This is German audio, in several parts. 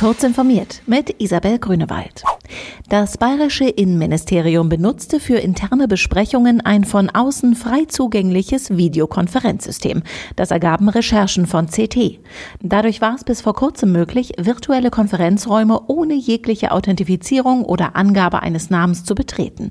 Kurz informiert mit Isabel Grünewald. Das bayerische Innenministerium benutzte für interne Besprechungen ein von außen frei zugängliches Videokonferenzsystem. Das ergaben Recherchen von CT. Dadurch war es bis vor kurzem möglich, virtuelle Konferenzräume ohne jegliche Authentifizierung oder Angabe eines Namens zu betreten.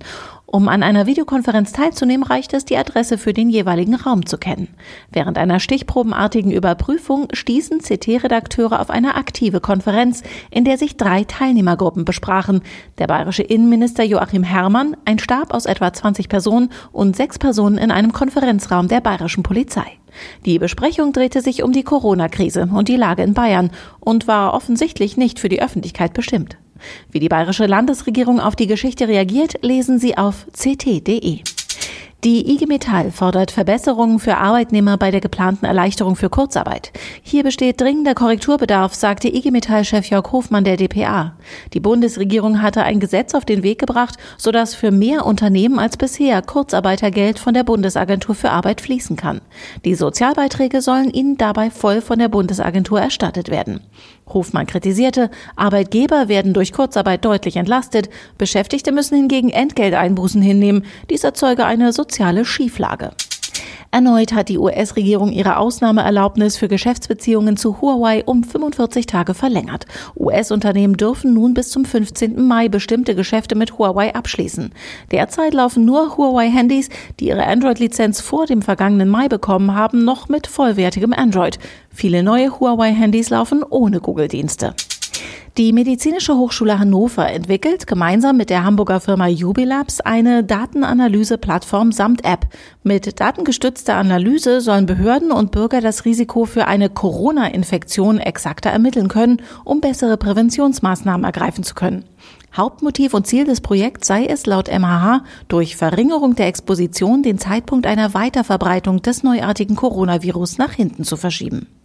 Um an einer Videokonferenz teilzunehmen, reicht es, die Adresse für den jeweiligen Raum zu kennen. Während einer stichprobenartigen Überprüfung stießen CT-Redakteure auf eine aktive Konferenz, in der sich drei Teilnehmergruppen besprachen. Der bayerische Innenminister Joachim Herrmann, ein Stab aus etwa 20 Personen und sechs Personen in einem Konferenzraum der bayerischen Polizei. Die Besprechung drehte sich um die Corona-Krise und die Lage in Bayern und war offensichtlich nicht für die Öffentlichkeit bestimmt. Wie die bayerische Landesregierung auf die Geschichte reagiert, lesen Sie auf ct.de. Die IG Metall fordert Verbesserungen für Arbeitnehmer bei der geplanten Erleichterung für Kurzarbeit. Hier besteht dringender Korrekturbedarf, sagte IG Metall-Chef Jörg Hofmann der DPA. Die Bundesregierung hatte ein Gesetz auf den Weg gebracht, sodass für mehr Unternehmen als bisher Kurzarbeitergeld von der Bundesagentur für Arbeit fließen kann. Die Sozialbeiträge sollen ihnen dabei voll von der Bundesagentur erstattet werden. Hofmann kritisierte, Arbeitgeber werden durch Kurzarbeit deutlich entlastet, Beschäftigte müssen hingegen Entgelteinbußen hinnehmen. Dies erzeuge eine soziale Schieflage. Erneut hat die US-Regierung ihre Ausnahmeerlaubnis für Geschäftsbeziehungen zu Huawei um 45 Tage verlängert. US-Unternehmen dürfen nun bis zum 15. Mai bestimmte Geschäfte mit Huawei abschließen. Derzeit laufen nur Huawei-Handys, die ihre Android-Lizenz vor dem vergangenen Mai bekommen haben, noch mit vollwertigem Android. Viele neue Huawei-Handys laufen ohne Google-Dienste. Die Medizinische Hochschule Hannover entwickelt gemeinsam mit der Hamburger Firma Jubilabs eine Datenanalyse-Plattform samt App. Mit datengestützter Analyse sollen Behörden und Bürger das Risiko für eine Corona-Infektion exakter ermitteln können, um bessere Präventionsmaßnahmen ergreifen zu können. Hauptmotiv und Ziel des Projekts sei es laut MHH, durch Verringerung der Exposition den Zeitpunkt einer Weiterverbreitung des neuartigen Coronavirus nach hinten zu verschieben.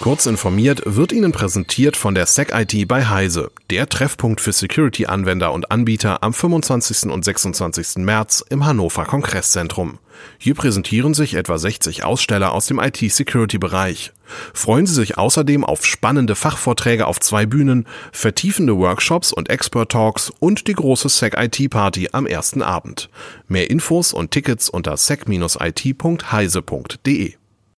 Kurz informiert wird Ihnen präsentiert von der SecIT bei Heise, der Treffpunkt für Security-Anwender und Anbieter am 25. und 26. März im Hannover Kongresszentrum. Hier präsentieren sich etwa 60 Aussteller aus dem IT-Security-Bereich. Freuen Sie sich außerdem auf spannende Fachvorträge auf zwei Bühnen, vertiefende Workshops und Expert-Talks und die große SecIT-Party am ersten Abend. Mehr Infos und Tickets unter sec-it.heise.de.